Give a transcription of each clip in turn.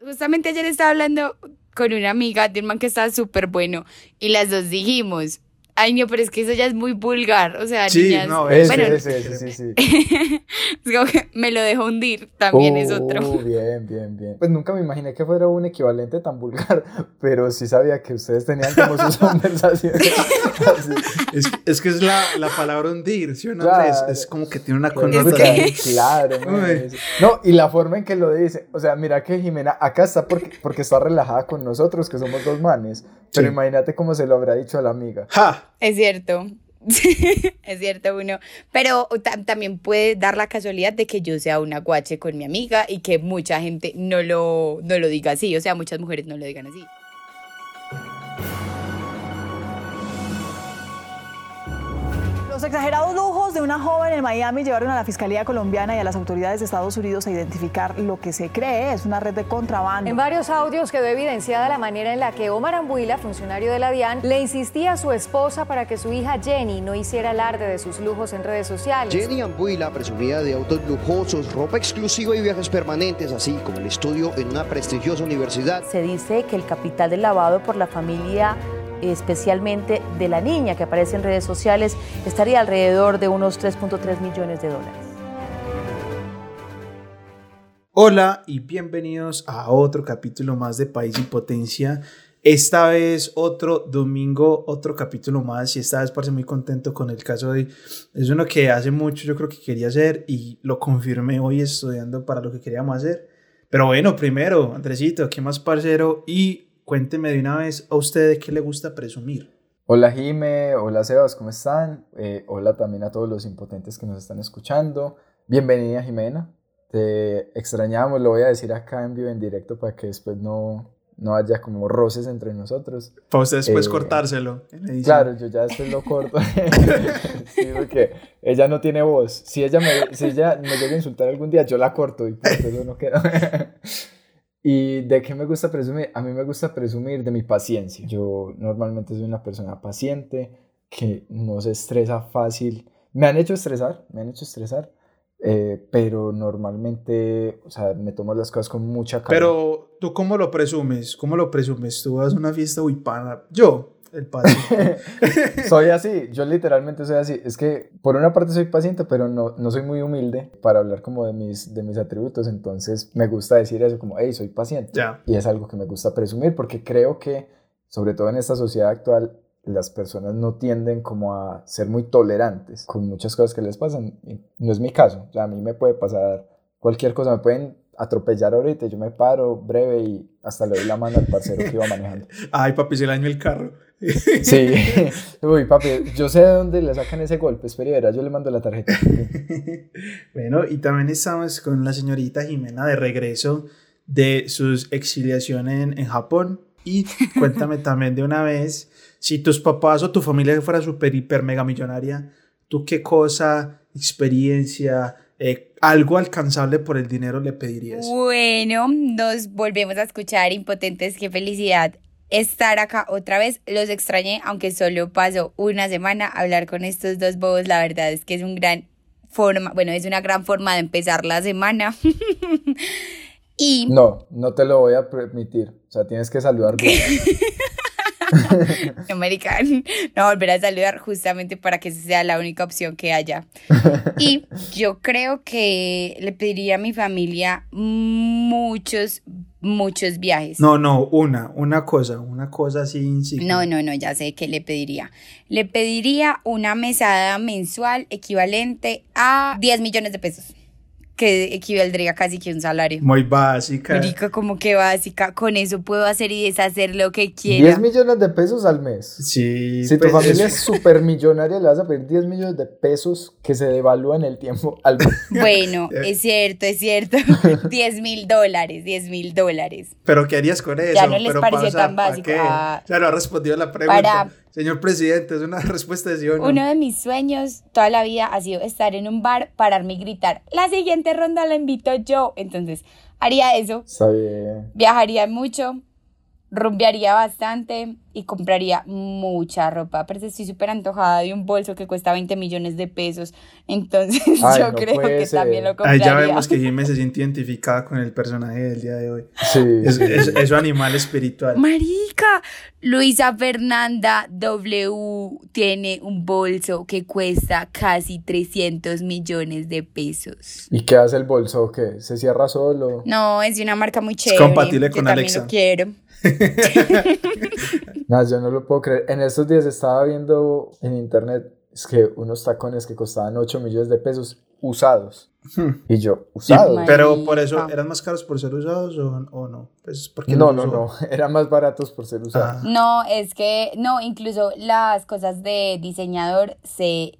Justamente ayer estaba hablando con una amiga de un man que estaba súper bueno y las dos dijimos, Ay, no, pero es que eso ya es muy vulgar. O sea, sí, niñas. No, ese, bueno, ese, ese, sí, sí. es como que me lo dejo hundir, también es otro. Uh, bien, bien, bien. Pues nunca me imaginé que fuera un equivalente tan vulgar, pero sí sabía que ustedes tenían como sus conversaciones. Es, es que es la, la palabra hundir, ¿sí o no? Claro. Es, es como que tiene una connotación. Claro, man, No, y la forma en que lo dice, o sea, mira que Jimena acá está porque, porque está relajada con nosotros, que somos dos manes, pero Sí. imagínate cómo se lo habrá dicho a la amiga. ¡Ja! Es cierto. es cierto, uno. Pero ta- también puede dar la casualidad de que yo sea una guache con mi amiga y que mucha gente no lo, no lo diga así. O sea, muchas mujeres no lo digan así. Los exagerados lujos de una joven en Miami llevaron a la Fiscalía colombiana y a las autoridades de Estados Unidos a identificar lo que se cree es una red de contrabando. En varios audios quedó evidenciada la manera en la que Omar Ambuila, funcionario de la DIAN, le insistía a su esposa para que su hija Jenny no hiciera alarde de sus lujos en redes sociales. Jenny Ambuila presumía de autos lujosos, ropa exclusiva y viajes permanentes, así como el estudio en una prestigiosa universidad. Se dice que el capital del lavado por la familia, especialmente de la niña que aparece en redes sociales, estaría alrededor de unos 3.3 millones de dólares. Hola y bienvenidos a otro capítulo más de País y Potencia. Esta vez otro domingo, otro capítulo más y esta vez parece muy contento con el caso de... Es uno que hace mucho yo creo que quería hacer y lo confirmé hoy estudiando para lo que queríamos hacer. Pero bueno, primero, Andresito, ¿qué más parcero? Y cuénteme de una vez a usted de qué le gusta presumir. Hola Jime, hola Sebas, ¿cómo están? Eh, hola también a todos los impotentes que nos están escuchando. Bienvenida Jimena, te extrañamos, lo voy a decir acá en vivo en directo para que después no, no haya como roces entre nosotros. Para usted después Eh, cortárselo. Claro, yo ya después lo corto. sí, porque ella no tiene voz. Si ella me, si ella me llega a insultar algún día, yo la corto y pues eso no queda. ¿Y de qué me gusta presumir? A mí me gusta presumir de mi paciencia. Yo normalmente soy una persona paciente que no se estresa fácil. Me han hecho estresar, me han hecho estresar, eh, pero normalmente, o sea, me tomo las cosas con mucha calma. Pero tú cómo lo presumes? ¿Cómo lo presumes? Tú vas a una fiesta huipana. Yo, el padre. soy así, yo literalmente soy así. Es que por una parte soy paciente, pero no, no soy muy humilde para hablar como de mis, de mis atributos. Entonces me gusta decir eso como, hey, soy paciente. ya. Y es algo que me gusta presumir porque creo que, sobre todo en esta sociedad actual, las personas no tienden como a ser muy tolerantes con muchas cosas que les pasan. No es mi caso. O sea, a mí me puede pasar cualquier cosa. Me pueden atropellar ahorita. Yo me paro breve y hasta le doy la mano al parcero que iba manejando. Ay, papi, se le dañó el carro. Sí. Uy, papi, yo sé de dónde le sacan ese golpe. Espera y verá, yo le mando la tarjeta. bueno, y también estamos con la señorita Jimena de regreso de sus exiliación en, en Japón. Y cuéntame también de una vez, si tus papás o tu familia fuera super, hiper, mega millonaria, ¿tú qué cosa, experiencia, eh, algo alcanzable por el dinero le pedirías? Bueno, nos volvemos a escuchar impotentes. Qué felicidad estar acá otra vez. Los extrañé, aunque solo pasó una semana hablar con estos dos bobos. La verdad es que es un gran forma, bueno, es una gran forma de empezar la semana. y No, no te lo voy a permitir. O sea, tienes que saludar bien. no, marica, no volver a saludar justamente para que esa sea la única opción que haya. Y yo creo que le pediría a mi familia muchos, muchos viajes. No, no, una, una cosa, una cosa así insignia. No, no, no, ya sé qué le pediría. Le pediría una mesada mensual equivalente a 10 millones de pesos, que equivaldría casi que un salario. Muy básica. Marica, como que básica, con eso puedo hacer y deshacer lo que quiera. 10 millones de pesos al mes. Sí. Si tu pues, familia es- es súper millonaria, le vas a pedir 10 millones de pesos que se devalúan en el tiempo al mes. Bueno, es cierto, es cierto. 10 mil dólares, 10 mil dólares. Pero ¿qué harías con eso? Ya no les Pero pareció pa- o sea, tan ¿pa' básico. Ah. Claro, ha respondido la pregunta. Para- Señor presidente, es una respuesta de sí o no. Uno de mis sueños toda la vida ha sido estar en un bar, pararme y gritar, la siguiente ronda la invito yo. Entonces, haría eso, Está bien. viajaría mucho rumbearía bastante y compraría mucha ropa. Pero estoy súper antojada de un bolso que cuesta 20 millones de pesos. Entonces Ay, yo no creo que ser. también lo Ahí compraría. ya vemos que Jiménez se siente identificada con el personaje del día de hoy. Sí. Es, es- es su animal espiritual. Marica, Luisa Fernanda W tiene un bolso que cuesta casi 300 millones de pesos. ¿Y qué hace el bolso? ¿Qué? ¿Se cierra solo? No, es de una marca muy chévere. compatible Yo con también Alexa. lo quiero. No, yo no lo puedo creer. En estos días estaba viendo en internet es que unos tacones que costaban 8 millones de pesos usados. Hmm. Y yo, ¿usados? Pero por eso. ¿eran más caros por ser usados o, o no? Pues porque No, los no, usó. no. Eran más baratos por ser usados. Ah. No, es que, no, incluso las cosas de diseñador se,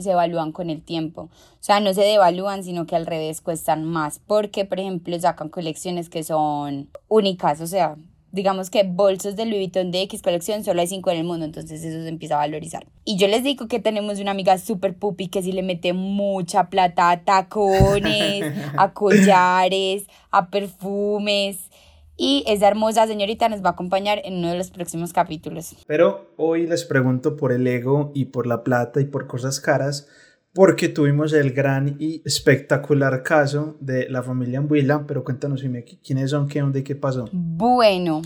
se evalúan con el tiempo. O sea, no se devalúan, sino que al revés cuestan más. Porque, por ejemplo, sacan colecciones que son únicas. O sea, digamos que bolsos de Louis Vuitton de X colección solo hay cinco en el mundo. Entonces eso se empieza a valorizar. Y yo les digo que tenemos una amiga súper pupi que sí le mete mucha plata a tacones, a collares, a perfumes. Y esa hermosa señorita nos va a acompañar en uno de los próximos capítulos. Pero hoy les pregunto por el ego y por la plata y por cosas caras, porque tuvimos el gran y espectacular caso de la familia Ambuila. Pero cuéntanos, ¿quiénes son? ¿Qué? ¿Dónde? ¿Qué pasó? Bueno,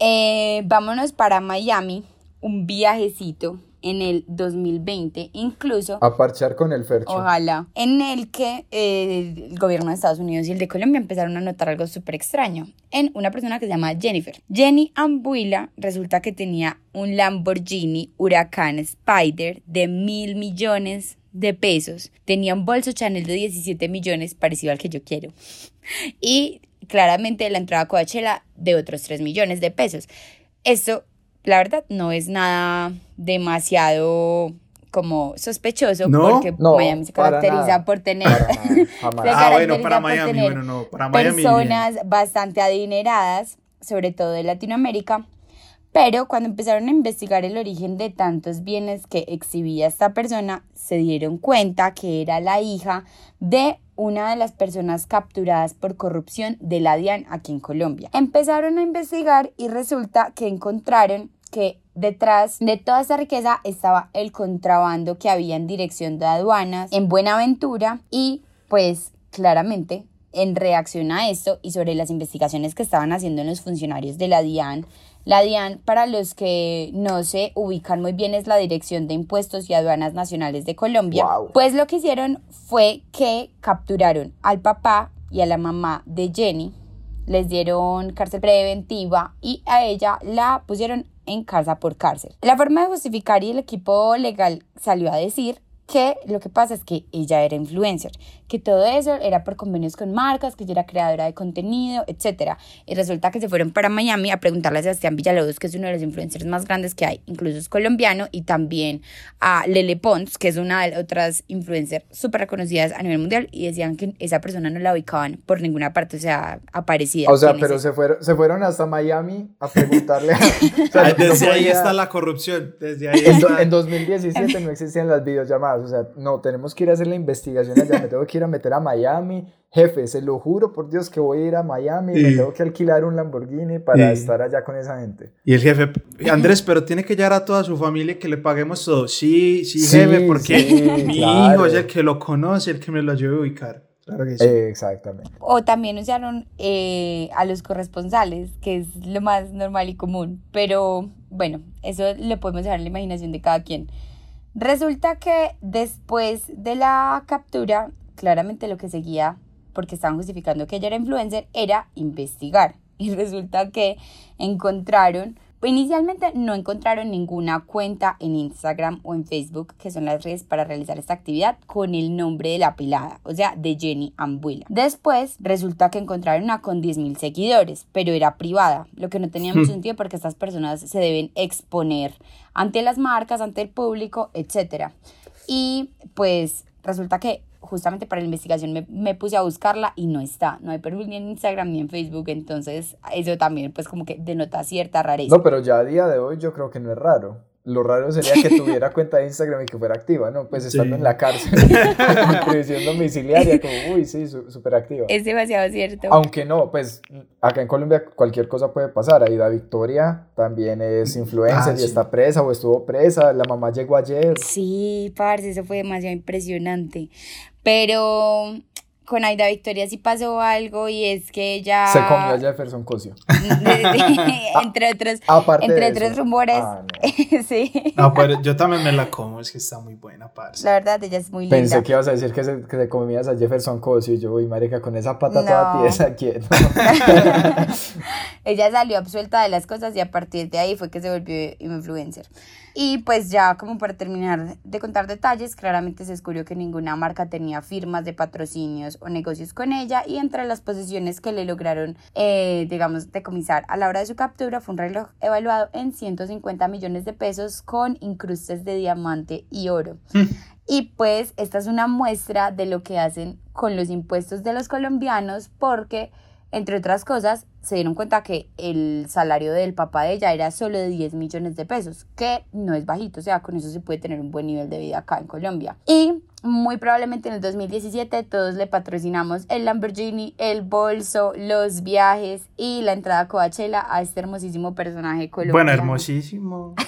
eh, vámonos para Miami, un viajecito en el 2020, incluso, A parchar con el Fercho. ojalá, en el que eh, el gobierno de Estados Unidos y el de Colombia empezaron a notar algo súper extraño en una persona que se llama Jennifer. Jenny Ambuila resulta que tenía un Lamborghini Huracán Spider de mil millones de pesos. Tenía un bolso Chanel de 17 millones, parecido al que yo quiero. Y claramente la entrada a Coachella de otros 3 millones de pesos. Esto, la verdad, no es nada demasiado como sospechoso ¿No? porque No, Miami se caracteriza nada. por tener Para nada, jamás. se Ah, bueno, caracteriza para por Miami, tener bueno, no, para Miami. bien. personas bastante adineradas, sobre todo de Latinoamérica. Pero cuando empezaron a investigar el origen de tantos bienes que exhibía esta persona, se dieron cuenta que era la hija de una de las personas capturadas por corrupción de la DIAN aquí en Colombia. Empezaron a investigar y resulta que encontraron que detrás de toda esa riqueza estaba el contrabando que había en dirección de aduanas en Buenaventura y pues claramente en reacción a esto y sobre las investigaciones que estaban haciendo en los funcionarios de la DIAN, la DIAN, para los que no se ubican muy bien, es la Dirección de Impuestos y Aduanas Nacionales de Colombia. Wow. Pues lo que hicieron fue que capturaron al papá y a la mamá de Jenny, les dieron cárcel preventiva y a ella la pusieron en cárcel por cárcel. La forma de justificar y el equipo legal salió a decir que lo que pasa es que ella era influencer, que todo eso era por convenios con marcas, que ella era creadora de contenido, etc. Y resulta que se fueron para Miami a preguntarle a Sebastián Villalobos, que es uno de los influencers más grandes que hay, incluso es colombiano, y también a Lele Pons, que es una de las otras influencers súper reconocidas a nivel mundial, y decían que esa persona no la ubicaban por ninguna parte, o sea, aparecida. O sea, ¿Quién es pero ese? se fueron, se fueron hasta Miami a preguntarle. a- o sea, Ah, no- Desde ahí podía- está la corrupción. Desde ahí En, está. en 2017 no existían las videollamadas, o sea, no, tenemos que ir a hacer la investigación allá, me tengo que ir a meter a Miami, jefe, se lo juro por Dios que voy a ir a Miami, me Y- tengo que alquilar un Lamborghini para Y- estar allá con esa gente. Y el jefe, Andrés, pero tiene que llevar a toda su familia y que le paguemos todo. Sí, sí, Sí, jefe, porque sí, mi claro. hijo es el que lo conoce, el que me lo ayude a ubicar. Claro que sí. Eh, exactamente. O también usaron eh, a los corresponsales, que es lo más normal y común. Pero bueno, eso lo podemos dejar en la imaginación de cada quien. Resulta que después de la captura, claramente lo que seguía, porque estaban justificando que ella era influencer, era investigar. Y resulta que encontraron, inicialmente no encontraron ninguna cuenta en Instagram o en Facebook, que son las redes para realizar esta actividad, con el nombre de la pelada, o sea, de Jenny Ambuila. Después resulta que encontraron una con 10.000 seguidores, pero era privada, lo que no tenía mucho sentido porque estas personas se deben exponer ante las marcas, ante el público, etc. Y pues resulta que justamente para la investigación me, me puse a buscarla y no está, no hay perfil ni en Instagram ni en Facebook, entonces eso también pues como que denota cierta rareza. No, pero ya a día de hoy yo creo que no es raro. lo raro sería que tuviera cuenta de Instagram y que fuera activa, ¿no? Pues estando en la cárcel, en prisión domiciliaria, como, uy, sí, súper activa. Es demasiado cierto. Aunque no, pues acá en Colombia cualquier cosa puede pasar. Aida Victoria también es influencer Ah, y está presa o estuvo presa. La mamá llegó ayer. Sí, parce, eso fue demasiado impresionante. Pero con Aida Victoria sí pasó algo y es que ella... Se comió a Jefferson Cosio. entre otros, Aparte entre de otros eso. rumores. Ah, no. sí. No, pero yo también me la como, es que está muy buena, parce. La verdad, ella es muy linda. Pensé que ibas a decir que se, que se comías a Jefferson Cosio y yo, uy, marica, con esa pata toda No. tiesa, quieto. Ella salió absuelta de las cosas y a partir de ahí fue que se volvió influencer. Y pues ya como para terminar de contar detalles, claramente se descubrió que ninguna marca tenía firmas de patrocinios o negocios con ella y entre las posesiones que le lograron, eh, digamos, decomisar a la hora de su captura fue un reloj evaluado en 150 millones de pesos con incrustes de diamante y oro. Y pues esta es una muestra de lo que hacen con los impuestos de los colombianos porque, entre otras cosas, se dieron cuenta que el salario del papá de ella era solo de 10 millones de pesos, que no es bajito, o sea, con eso se puede tener un buen nivel de vida acá en Colombia. Y muy probablemente en el 2017 todos le patrocinamos el Lamborghini, el bolso, los viajes y la entrada a Coachella a este hermosísimo personaje colombiano. Bueno, hermosísimo.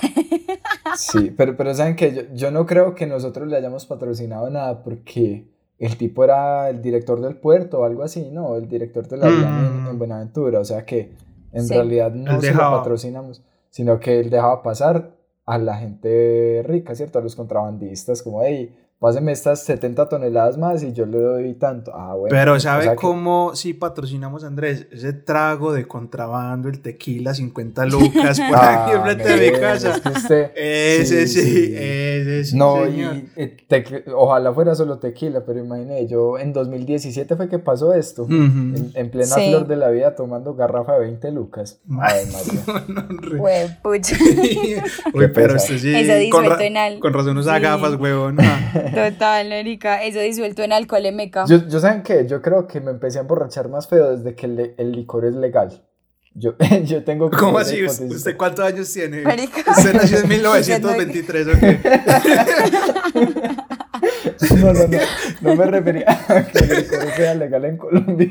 Sí, pero, pero saben que yo, yo no creo que nosotros le hayamos patrocinado nada porque el tipo era el director del puerto o algo así, ¿no? El director de la en, Mm. en Buenaventura, o sea que en Sí. realidad no se lo patrocinamos, sino que él dejaba pasar a la gente rica, ¿cierto? A los contrabandistas, como, hey, páseme estas 70 toneladas más y yo le doy tanto. Ah, bueno. Pero o ¿sabe que- cómo sí patrocinamos a Andrés? Ese trago de contrabando, el tequila, 50 lucas por Ah, aquí enfrente de mi casa. es que usted- Ese sí, sí. ese sí, No, señor. y eh, tequi- ojalá fuera solo tequila, pero imagínate, yo en 2017 fue que pasó esto, en, en plena Sí. flor de la vida tomando garrafa de 20 lucas. Ay, María. No, re- Huepucha. Uy, pero usted sí. Eso con, ra- en al- con razón usa Sí. gafas, huevón. Total, Erika. Eso disuelto en alcohol meca. Yo, yo ¿saben qué? Yo creo que me empecé a emborrachar más feo desde que el, le- el licor es legal. Yo, yo tengo como ¿Cómo así? ¿Usted cuántos años tiene? Marica. Usted nació en Usted 1923, ¿o qué? No, no, no, no me refería a que el licor sea legal en Colombia.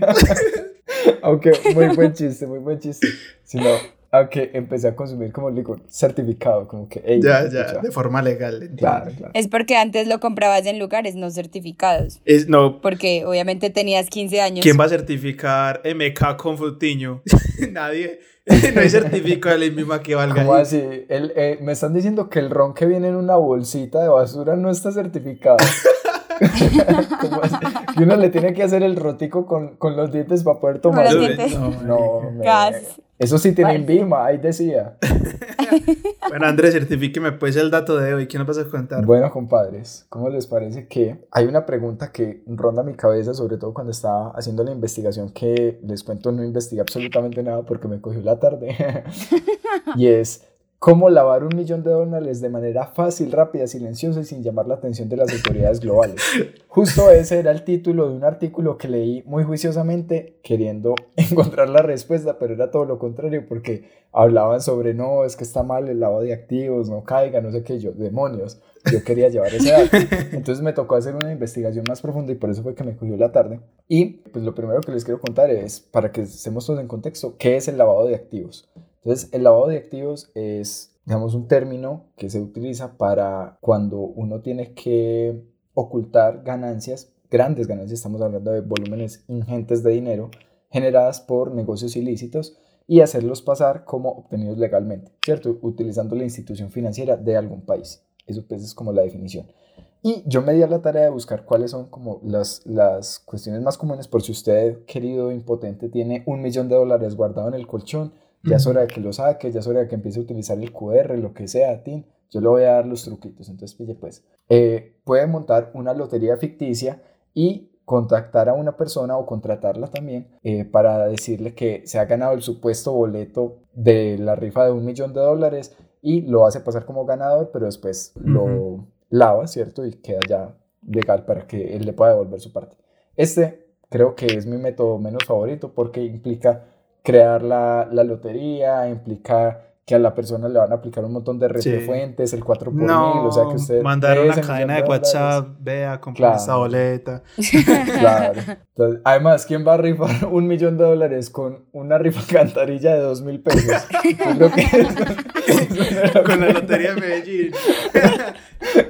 Aunque muy buen chiste, muy buen chiste. Sino a que empecé a consumir como licor certificado, como que, ey, Ya, escucha. ya, de forma legal. entiendo. Claro, claro. Es porque antes lo comprabas en lugares no certificados. Es, no, Porque obviamente tenías 15 años. ¿quién va a certificar MK con frutiño? Nadie. No hay certificado de la misma que valga. ¿Cómo así? El, eh, me están diciendo que el ron que viene en una bolsita de basura no está certificado. Que uno le tiene que hacer el rotico con, con los dientes para poder tomar. los Yo- dientes. no, No, me- Gas. Eso sí tiene Parce. INVIMA, ahí decía. Bueno, Andrés, certifíqueme pues el dato de hoy. ¿Quién nos vas a contar? Bueno, compadres, ¿cómo les parece que hay una pregunta que ronda mi cabeza, sobre todo cuando estaba haciendo la investigación que les cuento no investigué absolutamente nada porque me cogió la tarde? y es, ¿cómo lavar un millón de dólares de manera fácil, rápida, silenciosa y sin llamar la atención de las autoridades globales? Justo ese era el título de un artículo que leí muy juiciosamente queriendo encontrar la respuesta, pero era todo lo contrario porque hablaban sobre no, es que está mal el lavado de activos, no caiga, no sé qué, yo, demonios, yo quería llevar ese dato. Entonces me tocó hacer una investigación más profunda y por eso fue que me cogió la tarde. Y pues lo primero que les quiero contar es, para que estemos todos en contexto, ¿qué es el lavado de activos? Entonces, el lavado de activos es, digamos, un término que se utiliza para cuando uno tiene que ocultar ganancias, grandes ganancias, estamos hablando de volúmenes ingentes de dinero generadas por negocios ilícitos y hacerlos pasar como obtenidos legalmente, ¿cierto? Utilizando la institución financiera de algún país. Eso pues es como la definición. Y yo me di a la tarea de buscar cuáles son como las, las cuestiones más comunes por si usted, querido impotente, tiene un millón de dólares guardado en el colchón, ya es hora de que lo saque, ya es hora de que empiece a utilizar el QR, lo que sea, Tim. Yo le voy a dar los truquitos, entonces pille pues. Eh, puede montar una lotería ficticia y contactar a una persona o contratarla también eh, para decirle que se ha ganado el supuesto boleto de la rifa de un millón de dólares y lo hace pasar como ganador, pero después lo lava, ¿cierto? Y queda ya legal para que él le pueda devolver su parte. Este creo que es mi método menos favorito porque implica crear la, la lotería, implica que a la persona le van a aplicar un montón de retrofuentes, Sí. el 4 por No, mil, o sea que usted... mandar de una cadena de dólares- WhatsApp, vea, comprar Claro. esta boleta. Claro. Entonces, además, ¿quién va a rifar un millón de dólares con una rifa alcantarilla de dos mil pesos? Yo creo que eso- Con la lotería de Medellín.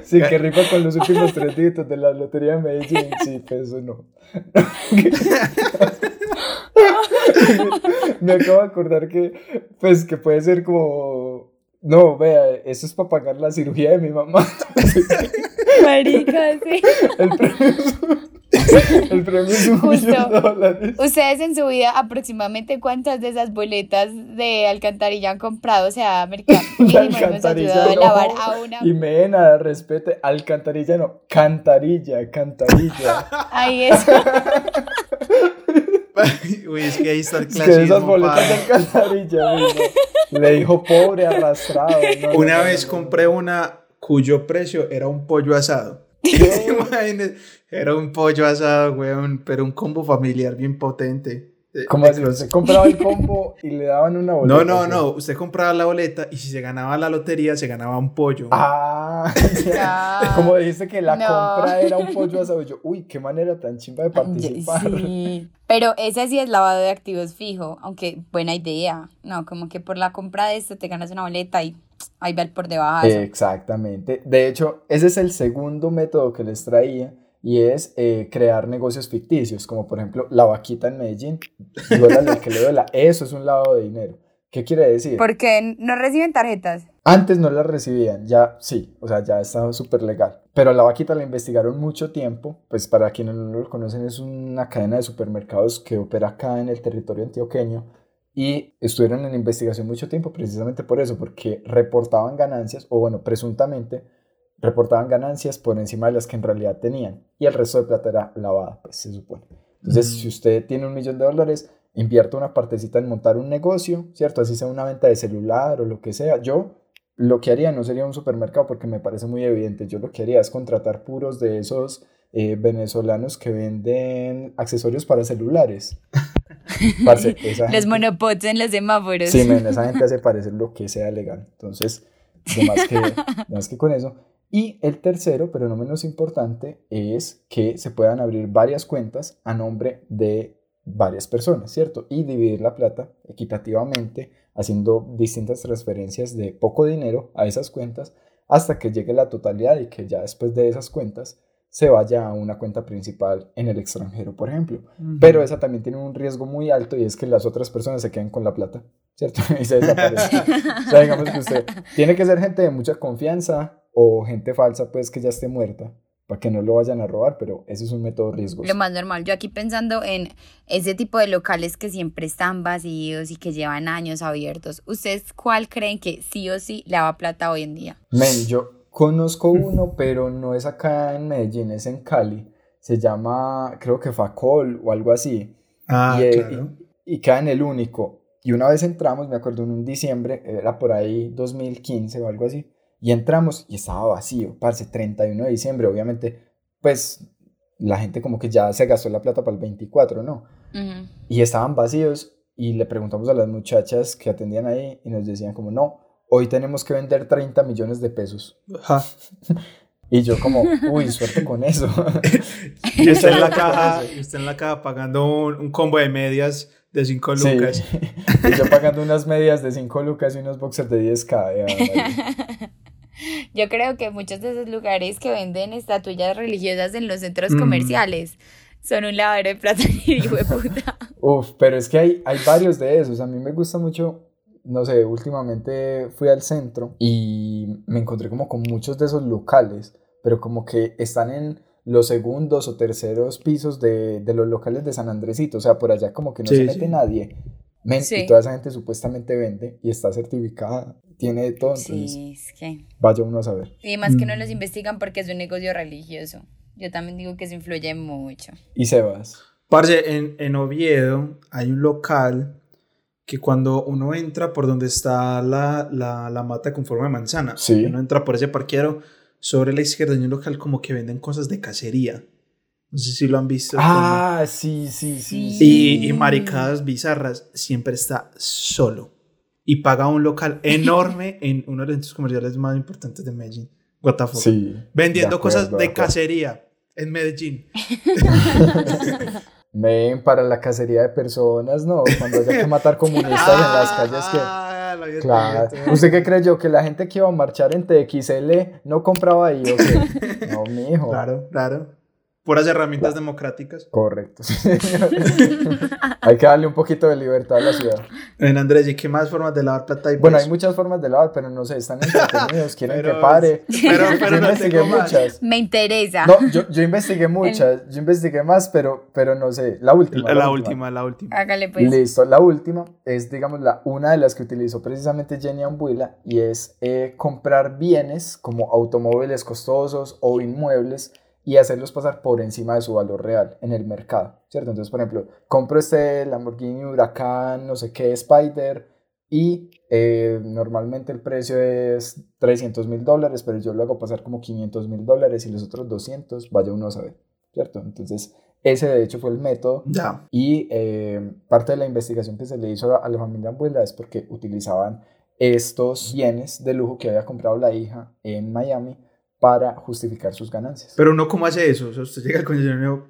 Sí, que rifa con los últimos tres dígitos de la lotería de Medellín. Sí, pues eso no. Me acabo de acordar que, pues, que puede ser como. No, vea, eso es para pagar la cirugía de mi mamá. Marica, sí. El premio el premio es un Justo. millón de dólares. Ustedes en su vida aproximadamente cuántas de esas boletas de alcantarilla han comprado, o sea, mercado mínimo hemos alcantarilla ayudado a no. lavar a una. Y Mena, respete, alcantarilla no, cantarilla, cantarilla. Ahí es. Uy, es que ahí está el Es que esas clasismo. boletas de alcantarilla, le dijo pobre, arrastrado. no, Una no, vez no, no. compré una cuyo precio era un pollo asado. Era un pollo asado, weón, pero un combo familiar bien potente. Eh, ¿Cómo así? cosas. Usted compraba el combo y le daban una boleta. No, no, ¿sí? no. Usted compraba la boleta y si se ganaba la lotería, se ganaba un pollo. Ah, Ah. como dijiste que la No. compra era un pollo asado. Yo, uy, qué manera tan chimba de participar. Sí. Pero ese sí es lavado de activos fijo, aunque buena idea. No, como que por la compra de esto te ganas una boleta y ahí va el por debajo. Exactamente. De hecho, ese es el segundo método que les traía y es eh, crear negocios ficticios, como por ejemplo la vaquita en Medellín. Al que le duela. Eso es un lavado de dinero. ¿Qué quiere decir? Porque no reciben tarjetas. Antes no la recibían, ya sí, o sea, ya estaba súper legal. Pero a la vaquita la investigaron mucho tiempo, pues para quienes no lo conocen es una cadena de supermercados que opera acá en el territorio antioqueño y estuvieron en investigación mucho tiempo precisamente por eso, porque reportaban ganancias, o bueno, presuntamente reportaban ganancias por encima de las que en realidad tenían y el resto de plata era lavada, pues se supone. Entonces, Mm. si usted tiene un millón de dólares, invierta una partecita en montar un negocio, ¿cierto? Así sea una venta de celular o lo que sea. Yo lo que haría no sería un supermercado porque me parece muy evidente. Yo lo que haría es contratar puros de esos eh, venezolanos que venden accesorios para celulares. Parce, esa Los gente- monopods en los semáforos. Sí, men, esa gente hace parecer lo que sea legal. Entonces, más que, más que con eso. Y el tercero, pero no menos importante, es que se puedan abrir varias cuentas a nombre de varias personas, ¿cierto? Y dividir la plata equitativamente, haciendo distintas transferencias de poco dinero a esas cuentas hasta que llegue la totalidad y que ya después de esas cuentas se vaya a una cuenta principal en el extranjero, por ejemplo. Pero esa también tiene un riesgo muy alto y es que las otras personas se queden con la plata, ¿cierto? y se desaparecen. o sea, digamos que usted tiene que ser gente de mucha confianza o gente falsa, pues que ya esté muerta, para que no lo vayan a robar, pero ese es un método riesgoso. Lo más normal. Yo aquí pensando en ese tipo de locales que siempre están vacíos y que llevan años abiertos. ¿Ustedes cuál creen que sí o sí lava plata hoy en día? Men, yo conozco uno, pero no es acá en Medellín, es en Cali. Se llama, creo que Facol o algo así. Ah, y, claro. y, y queda en el único. Y una vez entramos, me acuerdo en un diciembre, era por ahí 2015 o algo así, y entramos y estaba vacío, parce, 31 de diciembre, obviamente, pues la gente como que ya se gastó la plata para el 24, ¿no? Ujú. Y estaban vacíos y le preguntamos a las muchachas que atendían ahí y nos decían como, no, hoy tenemos que vender 30 millones de pesos. Y yo como, uy, suerte con eso. Y usted en la caja, usted en la caja pagando un, un combo de medias de 5 Sí. lucas. y yo pagando unas medias de 5 lucas y unos boxers de 10k. ya. Yo creo que muchos de esos lugares que venden estatuillas religiosas en los centros Mm. comerciales son un lavadero de plata y hijo de puta. Uf, pero es que hay, hay varios de esos. A mí me gusta mucho, no sé, últimamente fui al centro y me encontré como con muchos de esos locales, pero como que están en los segundos o terceros pisos de, de los locales de San Andresito. O sea, por allá como que no Sí, se mete sí. nadie. Men, Sí. Y toda esa gente supuestamente vende y está certificada, tiene de todo, entonces Sí, es que. vaya uno a saber. Y además que no Mm. los investigan porque es un negocio religioso. Yo también digo que eso influye mucho. Y Sebas. Parce, en, en Oviedo hay un local que cuando uno entra por donde está la, la, la mata con forma de manzana, Sí. uno entra por ese parqueadero, sobre la izquierda hay un local como que venden cosas de cacería. No sé si lo han visto. Ah, sí, sí, sí. Sí. sí. Y, y maricadas bizarras, siempre está solo. y paga un local enorme en uno de los centros comerciales más importantes de Medellín. What the fuck? Sí. Vendiendo de acuerdo, cosas de de cacería en Medellín. Men, para la cacería de personas, no. Cuando haya que matar comunistas en las calles que. Ah, lo había Claro. ¿Usted qué creyó? ¿Que la gente que iba a marchar en TXL no compraba ahí o qué? No, mijo. Claro, claro. Puras herramientas democráticas. Correcto. hay que darle un poquito de libertad a la ciudad. En Andrés, ¿y qué más formas de lavar plata hay? Bueno, pues? hay muchas formas de lavar, pero no sé, están entretenidos, quieren Pero- que pare. pero- Yo- pero yo no investigué tengo más. muchas. Me interesa. No, yo, yo investigué muchas, yo investigué más, pero, pero no sé. La última. La, la última, la última. Hágale pues. Listo, la última es, digamos, la, una de las que utilizó precisamente Jenny Ambuila y es eh, comprar bienes como automóviles costosos o inmuebles y hacerlos pasar por encima de su valor real en el mercado, ¿cierto? Entonces, por ejemplo, compro este Lamborghini Huracán, no sé qué, Spider y eh, normalmente el precio es 300 mil dólares, pero yo lo hago pasar como 500 mil dólares y los otros 200, vaya uno a saber, ¿cierto? Entonces, ese de hecho fue el método y eh, parte de la investigación que se le hizo a, a la familia Ambuela es porque utilizaban estos bienes de lujo que había comprado la hija en Miami para justificar sus ganancias. Pero uno, ¿cómo hace eso? O sea, usted llega al concesionario,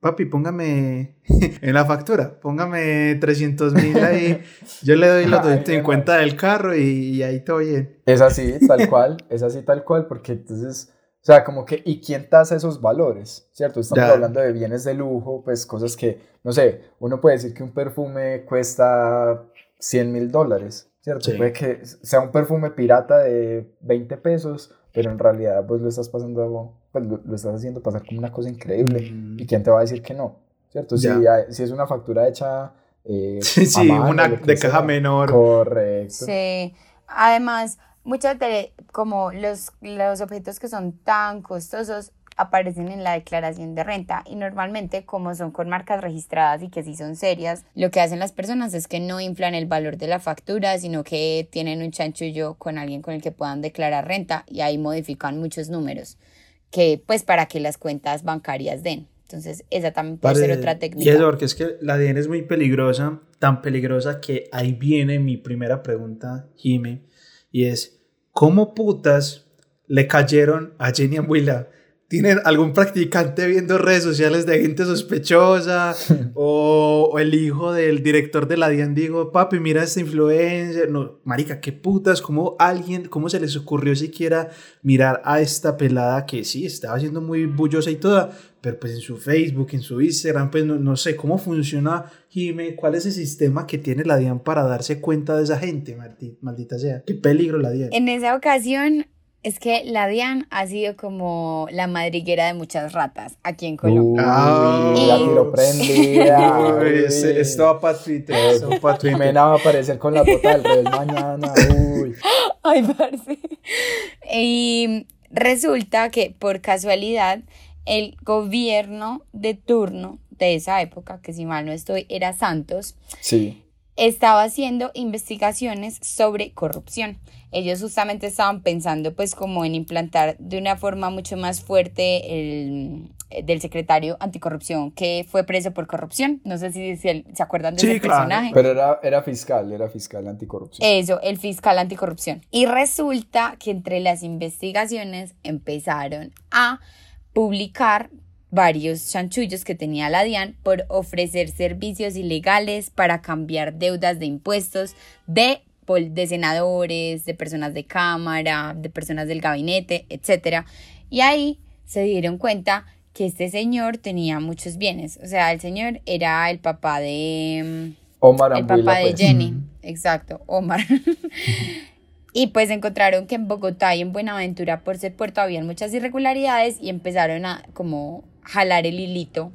papi, póngame en la factura, póngame 300 mil ahí, yo le doy los Ay, 250 del carro y, y ahí todo bien. Es así, tal cual, es así tal cual, porque entonces, o sea, como que, ¿y quién tasa esos valores? ¿Cierto? Estamos Ya. hablando de bienes de lujo, pues cosas que, no sé, uno puede decir que un perfume cuesta 100 mil dólares, ¿cierto? Sí. Puede que sea un perfume pirata de 20 pesos, pero en realidad pues lo estás pasando, pues lo, lo estás haciendo pasar como una cosa increíble. Mm. ¿Y quién te va a decir que no? ¿Cierto? Si, hay- si es una factura hecha... eh, Sí, sí, mano, una de caja menor. Correcto. Sí. Además, muchas de como los, los objetos que son tan costosos aparecen en la declaración de renta y normalmente como son con marcas registradas y que sí son serias, lo que hacen las personas es que no inflan el valor de la factura, sino que tienen un chanchullo con alguien con el que puedan declarar renta y ahí modifican muchos números que pues para que las cuentas bancarias den. Entonces, esa también puede ser otra Y técnica. eso, porque es que la DN es muy peligrosa, tan peligrosa que ahí viene mi primera pregunta, Jime, y es, ¿cómo putas le cayeron a Jenny Ambuila? ¿Tienen algún practicante viendo redes sociales de gente sospechosa? o, o el hijo del director de la DIAN dijo, papi, mira esta influencer. No, marica, qué putas, ¿cómo alguien, cómo se les ocurrió siquiera mirar a esta pelada que sí, estaba siendo muy bullosa y toda, pero pues en su Facebook, en su Instagram, pues no, no sé cómo funciona, Jime, cuál es el sistema que tiene la DIAN para darse cuenta de esa gente, maldi- maldita sea. Qué peligro la DIAN. En esa ocasión es que la DIAN ha sido como la madriguera de muchas ratas aquí en Colombia. Uy, Ah. la tiro prendida. Uy, uy. es- esto va para Twitter. esto va pa' Twitter. Jimena va a aparecer con la bota del revés mañana. Uy. Ay, parce. Y resulta que por casualidad el gobierno de turno de esa época, que si mal no estoy, era Santos, Sí. Estaba haciendo investigaciones sobre corrupción. Ellos justamente estaban pensando pues como en implantar de una forma mucho más fuerte el del secretario anticorrupción que fue preso por corrupción. No sé si se, se acuerdan de Sí, ese claro. personaje. Pero era, era fiscal, era fiscal anticorrupción. Eso, el fiscal anticorrupción. Y resulta que entre las investigaciones empezaron a publicar varios chanchullos que tenía la DIAN por ofrecer servicios ilegales para cambiar deudas de impuestos de, senadores, de personas de cámara, de personas del gabinete, etc. Y ahí se dieron cuenta que este señor tenía muchos bienes. O sea, el señor era el papá de... mm, Omar el Ambuila, papá de pues. Jenny, exacto, Omar. y pues encontraron que en Bogotá y en Buenaventura, por ser puerto, habían muchas irregularidades y empezaron a como jalar el hilito.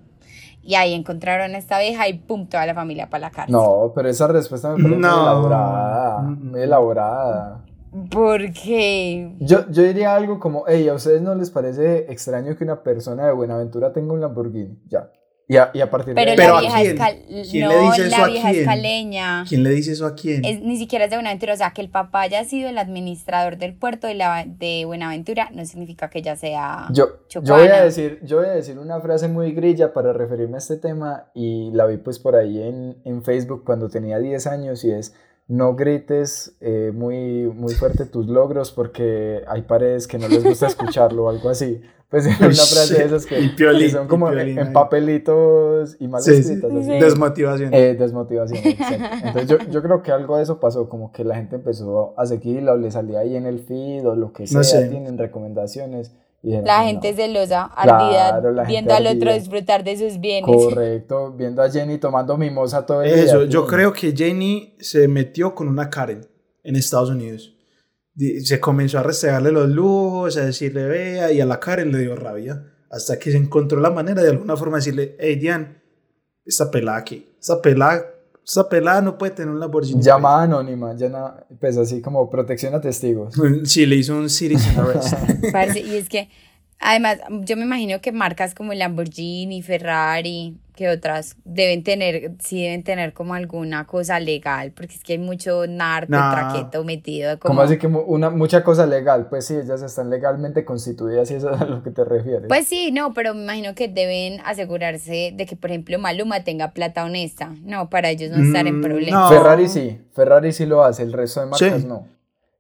Y ahí encontraron a esta vieja y pum, toda la familia para la cárcel. No, pero esa respuesta me parece No. muy elaborada. Muy elaborada. Porque Yo, yo diría algo como, hey, ¿a ustedes no les parece extraño que una persona de Buenaventura tenga un Lamborghini? Ya. Y a, y a partir pero, de Pero la ¿a vieja quién? cal- ¿Quién no, le dice eso la a vieja es quién? caleña. ¿Quién le dice eso a quién? Es, ni siquiera es de Buenaventura, o sea, que el papá haya sido el administrador del puerto de, la, de Buenaventura no significa que ella sea Yo, yo, voy a decir, yo voy a decir una frase muy grilla para referirme a este tema y la vi pues por ahí en, en Facebook cuando tenía 10 años y es, no grites eh, muy, muy fuerte tus logros porque hay paredes que no les gusta escucharlo o algo así. Pues es una frase de esas que, piolín, que son como piolín en ahí. papelitos y mal Sí, sí. escritas. así. Desmotivación. Eh, desmotivación. Entonces yo, yo creo que algo de eso pasó, como que la gente empezó a seguirla o le salía ahí en el feed o lo que sea, No sé. tienen recomendaciones. Y La "No". gente celosa, ardida, Claro, viendo al otro ardida. disfrutar de sus bienes. Correcto, viendo a Jenny tomando mimosa todo el día. Eso, yo sí. creo que Jenny se metió con una Karen en Estados Unidos. Se comenzó a restregarle los lujos, a decirle vea, y a la Karen le dio rabia. Hasta que se encontró la manera de alguna forma decirle, hey Diane, esta pelada aquí, esta pelada, esta pelada no puede tener un Lamborghini. Llamada anónima, llama, pues así como protección a testigos. Sí, le hizo un citizen arrest. Parce, y es que, además, yo me imagino que marcas como Lamborghini, Ferrari, que otras deben tener, sí deben tener como alguna cosa legal, porque es que hay mucho narco, No. traqueto metido. Como, Como así que una, mucha cosa legal, pues sí, ellas están legalmente constituidas y eso es a lo que te refieres. Pues sí, no, pero me imagino que deben asegurarse de que, por ejemplo, Maluma tenga plata honesta, no, para ellos no estar en Mm, problemas. no. Ferrari sí, Ferrari sí lo hace, el resto de marcas Sí. no.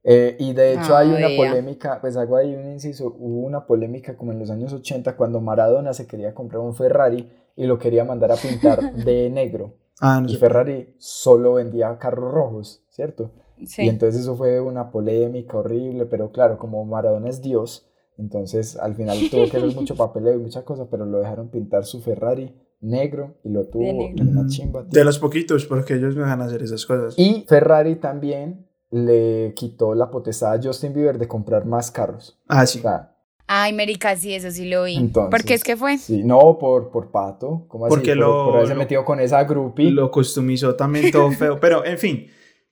Eh, y de hecho Ah, hay una polémica, pues hago ahí un inciso, hubo una polémica como en los años 80 cuando Maradona se quería comprar un Ferrari y lo quería mandar a pintar de negro. Ah, no Y sé. Ferrari solo vendía carros rojos, ¿cierto? Sí. Y entonces eso fue una polémica horrible, pero claro, como Maradona es Dios, entonces al final tuvo que hacer mucho papeleo y muchas cosas, pero lo dejaron pintar su Ferrari negro y lo tuvo y una chimba. tío. De los poquitos, porque ellos me dejan hacer esas cosas. Y Ferrari también le quitó la potestad a Justin Bieber de comprar más carros. Ah, O sí. sea, Ay, Marica, sí, eso sí lo vi. Entonces, ¿Por qué es que fue? sí, no por, por pato, ¿cómo así? Porque por, lo- por haberse lo- metido con esa groupie. Lo customizó también todo feo. Pero, en fin,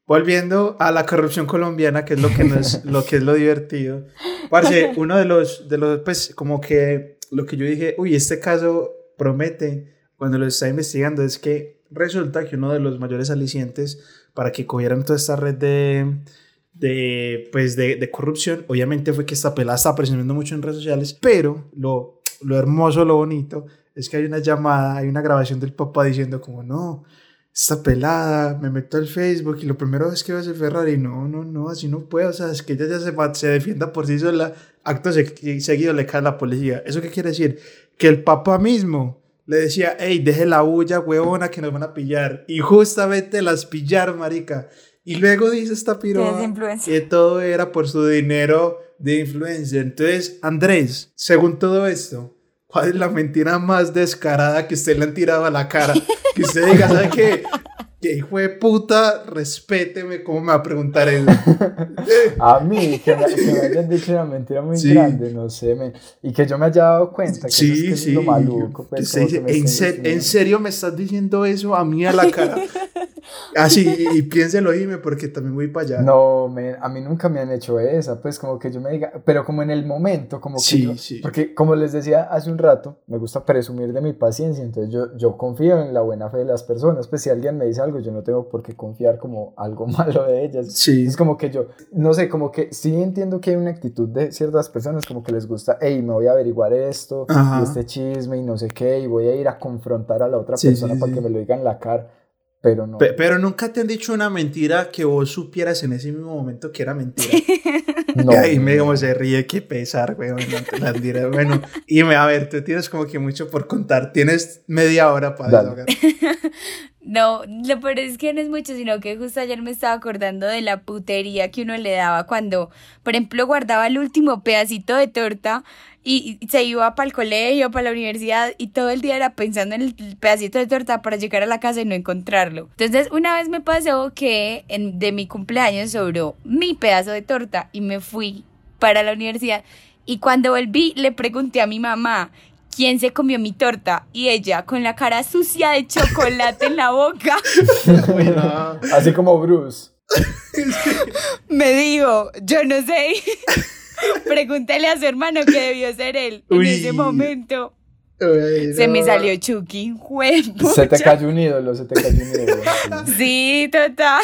volviendo a la corrupción colombiana, que es lo que, nos, lo, que es lo divertido. Parce, uno de los, de los, pues, como que lo que yo dije, uy, este caso promete, cuando lo está investigando, es que resulta que uno de los mayores alicientes para que cogieran toda esta red de, de, pues, de, de corrupción, obviamente fue que esta pelada está presionando mucho en redes sociales, pero lo, lo hermoso, lo bonito, es que hay una llamada, hay una grabación del papá diciendo como, no, esta pelada, me meto al Facebook y lo primero es que va a ser Ferrari, no, no, no, así no puedo, o sea, es que ella ya se, se defienda por sí sola, acto se- seguido le cae la policía. ¿Eso qué quiere decir? Que el papá mismo le decía, hey, deje la bulla, huevona, que nos van a pillar. Y justamente las pillaron, marica. Y luego dice esta es piroa que todo era por su dinero de influencer. Entonces, Andrés, según todo esto, ¿cuál es la mentira más descarada que usted le han tirado a la cara? Que usted diga, ¿sabe qué? Que hijo de puta, respéteme, ¿cómo me va a preguntar eso? A mí, que me, que me hayan dicho una mentira muy Sí. grande, no sé, men, y que yo me haya dado cuenta que eso es, que Sí, es sí. lo maluco, pues, me ¿en, ser- ¿En serio me estás diciendo eso a mí a la cara? Así, y, y piénselo, dime, porque también voy para allá. No, men, a mí nunca me han hecho esa, pues como que yo me diga, pero como en el momento, como que Sí, yo- sí. porque como les decía hace un rato, me gusta presumir de mi paciencia, entonces yo, yo confío en la buena fe de las personas, pues si alguien me dice algo, yo no tengo por qué confiar como algo malo de ellas. Sí. Es como que yo, no sé, como que sí entiendo que hay una actitud de ciertas personas como que les gusta, hey, me voy a averiguar esto, y este chisme y no sé qué, y voy a ir a confrontar a la otra Sí, persona sí, para sí. que me lo diga en la cara, pero no. Pe- pero nunca te han dicho una mentira que vos supieras en ese mismo momento que era mentira. no, y ahí me no. como se ríe, qué pesar, güey. la mentira. Bueno, y me, a ver, tú tienes como que mucho por contar. Tienes media hora para Dale. desahogar. No, lo peor es que no es mucho, sino que justo ayer me estaba acordando de la putería que uno le daba cuando, por ejemplo, guardaba el último pedacito de torta y, se iba para el colegio, para la universidad y todo el día era pensando en el pedacito de torta para llegar a la casa y no encontrarlo. Entonces, una vez me pasó que en- de mi cumpleaños sobró mi pedazo de torta y me fui para la universidad y cuando volví le pregunté a mi mamá quién se comió mi torta y ella con la cara sucia de chocolate en la boca Bueno, Así como Bruce. me dijo, yo no sé. Pregúntale a su hermano que debió ser él. Uy. En ese momento se me salió Chucky. Se te cayó un ídolo, se te cayó un ídolo. Sí, total.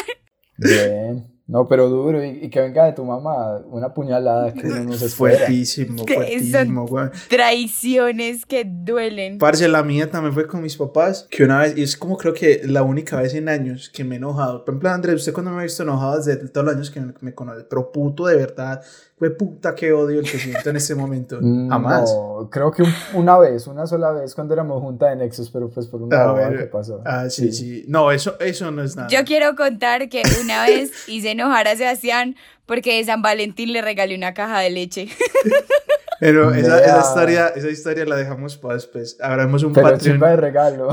Bien. No, pero duro, y, y que venga de tu mamá, una puñalada que uno no se espera. Fuertísimo, fuertísimo, güey. Traiciones que duelen. Parce, la mía también fue con mis papás, que una vez, y es como creo que la única vez en años que me he enojado. Por ejemplo, Andrés, usted cuando me ha visto enojado desde todos los años que me, me conoce, pero puto de verdad, fue puta que odio el que siento en este momento. Jamás. No, creo que un- una vez, una sola vez cuando éramos junta de Nexus, pero pues por una A boda ver. que pasó. Ah, sí, sí. No, eso, eso no es nada. Yo quiero contar que una vez hice enojar a Sebastián porque de San Valentín le regalé una caja de leche. Pero esa, esa historia, esa historia la dejamos para después. Abramos un Pero Patreon. de regalo.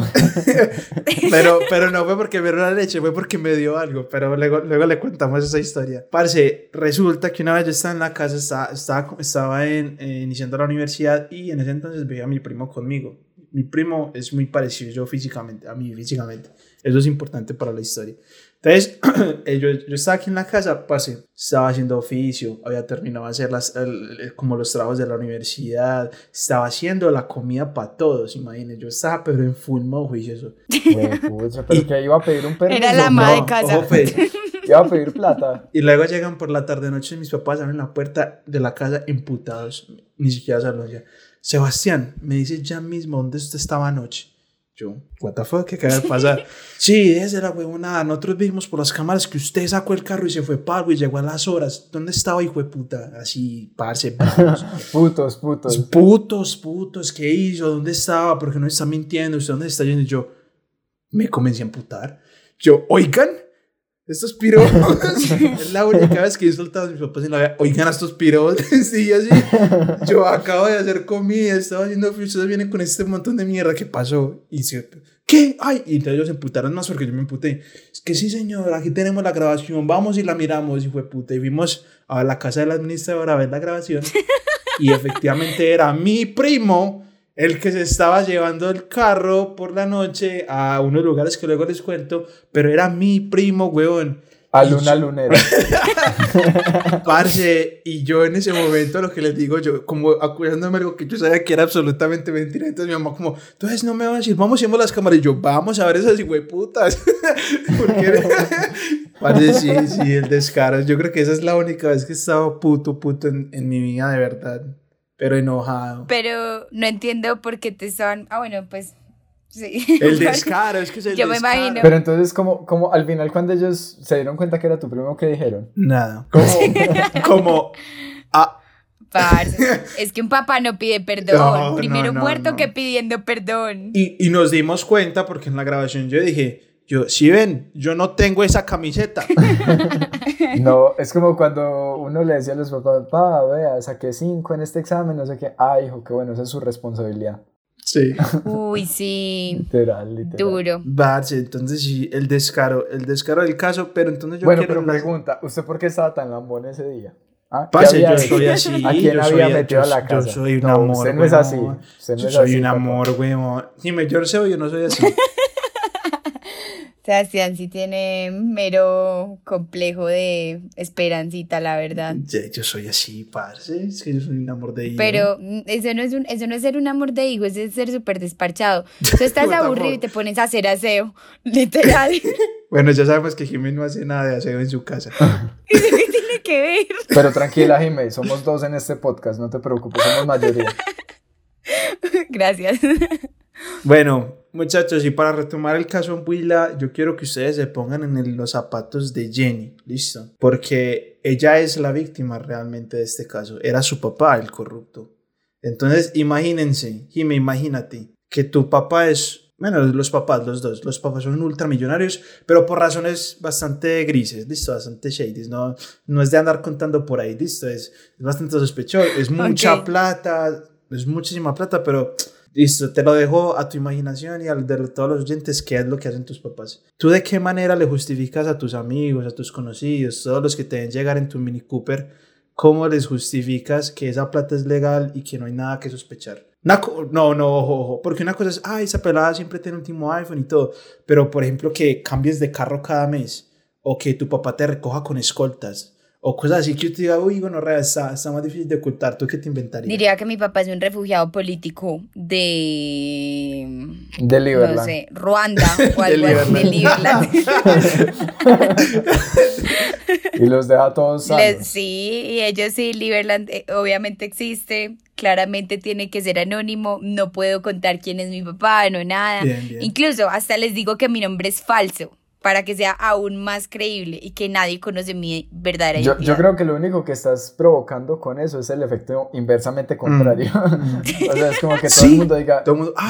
Pero, pero no fue porque me dio la leche, fue porque me dio algo. Pero luego, luego le contamos esa historia. Parce, resulta que una vez yo estaba en la casa, estaba, estaba, estaba en, eh, iniciando la universidad y en ese entonces veía a mi primo conmigo. Mi primo es muy parecido yo físicamente, a mí físicamente. Eso es importante para la historia. Entonces, eh, yo, yo estaba aquí en la casa, parce, estaba haciendo oficio, había terminado de hacer las, el- el- como los trabajos de la universidad, estaba haciendo la comida para todos, imagínense. Yo estaba, pero en full modo juicioso. Pero que iba a pedir un permiso. Era la ama de casa. ojo, pues. Iba a pedir plata. Y luego llegan por la tarde noche mis papás abren la puerta de la casa imputados, ni siquiera salón ya. Sebastián, me dice ya mismo dónde usted estaba anoche. Yo, what the fuck, ¿qué acaba de pasar? sí, esa era huevonada. Nosotros vimos por las cámaras que usted sacó el carro y se fue pago y llegó a las horas. ¿Dónde estaba, hijo de puta? Así, parce. Putos, putos. putos, putos, ¿qué hizo? ¿Dónde estaba? ¿Por qué no está mintiendo? ¿Usted dónde está yendo? Y yo me comencé a amputar. Yo, oigan, estos piros. es la única vez que he soltado a mis papás en la vida. Oigan, a estos piros. sí, así. Yo acabo de hacer comida, estaba haciendo frío, ustedes vienen con este montón de mierda. ¿Qué pasó? Y se, ¿qué? Ay, y entonces ellos se emputaron más porque yo me emputé. Es que sí, señor, aquí tenemos la grabación, vamos y la miramos. Y fue puta. Y fuimos a la casa de la administradora a ver la grabación. Y efectivamente era mi primo el que se estaba llevando el carro por la noche a unos lugares que luego les cuento, pero era mi primo, weón. A luna yo- lunera. Parce, y yo en ese momento lo que les digo, yo como acusándome algo que yo sabía que era absolutamente mentira, entonces mi mamá como, entonces no me van a decir, vamos, llevamos las cámaras, y yo, vamos a ver esas hijueputas. Porque, parce, sí, sí, el descaro, yo creo que esa es la única vez que he estado puto, puto en, en mi vida, de verdad, pero enojado. Pero no entiendo por qué te estaban. Ah, bueno, pues. Sí. El descaro, es que es el Yo me descaro. imagino. Pero entonces, como, como al final, cuando ellos se dieron cuenta que era tu primo, ¿qué dijeron? Nada, como, como, ah, Parce, es que un papá no pide perdón. No, Primero no, no, muerto no. que pidiendo perdón. Y, y nos dimos cuenta porque en la grabación yo dije, yo, si ven, yo no tengo esa camiseta. No, es como cuando uno le decía a los papás, pa, vea, saqué cinco en este examen, no sé qué. Ah, hijo, qué bueno, esa es su responsabilidad. Sí. Uy, sí. Literal, literal. Duro. Parce, entonces sí, el descaro, el descaro del caso, pero entonces yo bueno, quiero pero hablar- pregunta, ¿usted por qué estaba tan lambón ese día? ¿Ah? ¿Qué Parce, había yo soy así. ¿A quién yo había soy, metido yo, a la yo casa? soy un No, amor. usted no es así. Usted no yo es soy así, un papá. amor, weón. Dime, yo sé o yo no soy así. Sebastián sí tiene mero complejo de esperancita, la verdad. Ya, yo soy así, parce. Es que yo soy un amor de hijo. Pero mm, eso no es un, eso no es ser un amor de hijo, eso es ser súper desparchado. Tú estás aburrido y te pones a hacer aseo, literal. Bueno, ya sabemos que Jimmy no hace nada de aseo en su casa. ¿Eso qué tiene que ver? Pero tranquila, Jimé, somos dos en este podcast, no te preocupes, somos mayoría. Gracias. Bueno, muchachos, y para retomar el caso en Huila, yo quiero que ustedes se pongan en el- los zapatos de Jenny, ¿listo? Porque ella es la víctima realmente de este caso. Era su papá el corrupto. Entonces, imagínense, Jimmy, imagínate que tu papá es, bueno, los papás, los dos, los papás son ultramillonarios, pero por razones bastante grises, ¿listo? Bastante shady, no, no es de andar contando por ahí, ¿listo? Es, es bastante sospechoso, es mucha plata, es muchísima plata, pero Listo, te lo dejo a tu imaginación y al de todos los oyentes qué es lo que hacen tus papás. ¿Tú de qué manera le justificas a tus amigos, a tus conocidos, todos los que te ven llegar en tu Mini Cooper, cómo les justificas que esa plata es legal y que no hay nada que sospechar? Una no, no, ojo, ojo, porque una cosa es, ah, esa pelada siempre tiene el último iPhone y todo, pero por ejemplo que cambies de carro cada mes o que tu papá te recoja con escoltas o cosas así que yo te diga, uy, bueno, está, está más difícil de ocultar, ¿tú qué te inventarías? Diría que mi papá es un refugiado político de. De Liberland. No sé, Ruanda o De algo de Liberland. Liberland. y los deja todos sanos. sí, y ellos sí, Liberland eh, obviamente existe, claramente tiene que ser anónimo, no puedo contar quién es mi papá, no nada. Incluso hasta les digo que mi nombre es falso para que sea aún más creíble y que nadie conoce mi verdadera yo, Yo creo que lo único que estás provocando con eso es el efecto inversamente contrario. Mm. o sea, es como que todo el mundo diga,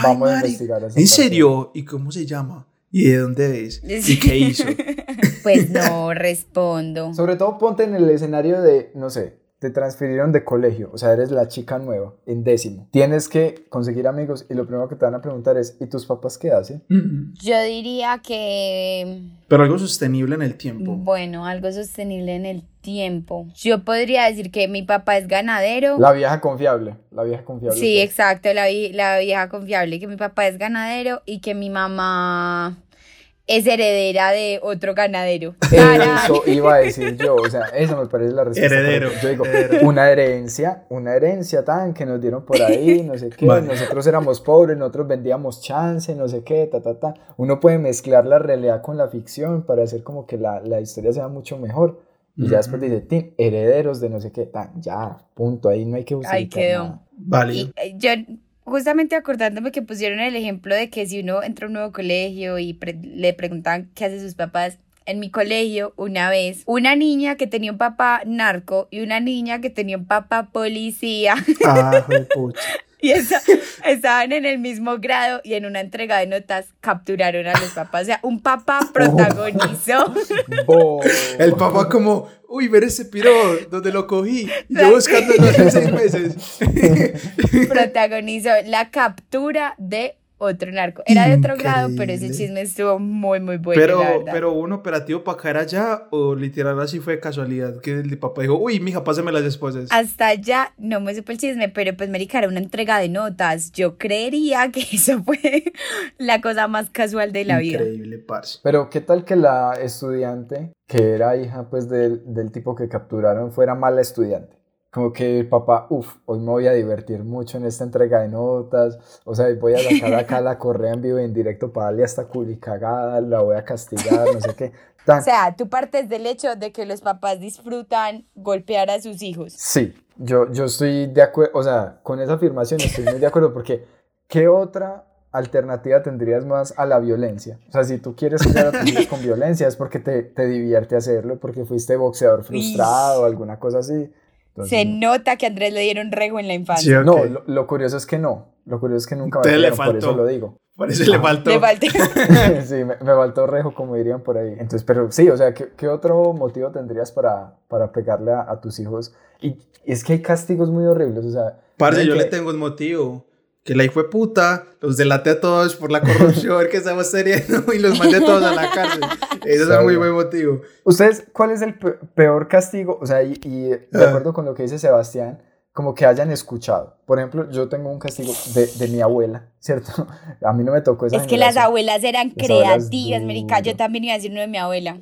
vamos a investigar ¿En serio? ¿Y cómo se llama? ¿Y de dónde es? ¿Y qué hizo? pues no respondo. Sobre todo ponte en el escenario de, no sé, te transfirieron de colegio, o sea, eres la chica nueva, en décimo. Tienes que conseguir amigos y lo primero que te van a preguntar es, ¿y tus papás qué hacen? Yo diría que... Pero algo sostenible en el tiempo. Bueno, algo sostenible en el tiempo. Yo podría decir que mi papá es ganadero. La vieja confiable, la vieja confiable. Sí, exacto, la, la vieja confiable, que mi papá es ganadero y que mi mamá es heredera de otro ganadero. Eso iba a decir yo, o sea, eso me parece la respuesta. Heredero. Yo digo, una herencia, una herencia tan que nos dieron por ahí, no sé qué, nosotros éramos pobres, nosotros vendíamos chance, no sé qué, ta, ta, ta. Uno puede mezclar la realidad con la ficción para hacer como que la, la historia sea mucho mejor. Y ya después dice, herederos de no sé qué, tan, ya, punto, ahí no hay que usar. Ahí quedó. Vale. Y, eh, yo justamente acordándome que pusieron el ejemplo de que si uno entra a un nuevo colegio y le preguntan qué hace sus papás, en mi colegio una vez una niña que tenía un papá narco y una niña que tenía un papá policía. Ah, y estaban en el mismo grado y en una entrega de notas capturaron a los papás. O sea, un papá protagonizó. El papá como, uy, ver ese piro donde lo cogí. Y yo buscándolo hace seis meses. protagonizó la captura de otro narco. Era de otro grado, pero ese chisme estuvo muy, muy bueno. Pero, pero un operativo para caer allá, o literal así fue casualidad, que el papá dijo, uy, mija, pásame las esposas. Hasta allá no me supo el chisme, pero pues, Marica, era una entrega de notas. Yo creería que eso fue la cosa más casual de la vida. Increíble, parce. Pero, ¿qué tal que la estudiante, que era hija, pues, del, del tipo que capturaron, fuera mala estudiante? Como que el papá, uff, hoy me voy a divertir mucho en esta entrega de notas, o sea, voy a sacar acá la correa en vivo y en directo para darle hasta cagada, la voy a castigar, no sé qué. O sea, tú partes del hecho de que los papás disfrutan golpear a sus hijos. Sí, yo, yo estoy de acuerdo, o sea, con esa afirmación estoy muy de acuerdo porque ¿qué otra alternativa tendrías más a la violencia? O sea, si tú quieres jugar a tus hijos con violencia es porque te, te divierte hacerlo, porque fuiste boxeador frustrado o alguna cosa así. Se nota que a Andrés le dieron rego en la infancia. No, lo, curioso es que no. Lo curioso es que nunca me dieron, por eso lo digo. Por eso le faltó. Le faltó. sí, me, faltó rejo, como dirían por ahí. Entonces, pero sí, o sea, ¿qué, qué otro motivo tendrías para, para pegarle a, tus hijos? Y, es que hay castigos muy horribles, o sea... Parce, yo le tengo un motivo que la hijo de puta los delate a todos por la corrupción que estamos teniendo y los mande a todos a la cárcel. Ese es un muy buen motivo. ¿Ustedes cuál es el peor castigo? O sea, y, de ah. acuerdo con lo que dice Sebastián, como que hayan escuchado. Por ejemplo, yo tengo un castigo de, de mi abuela, ¿cierto? A mí no me tocó esa Es que las abuelas eran creativas, Merica. Yo también iba a decir uno de mi abuela.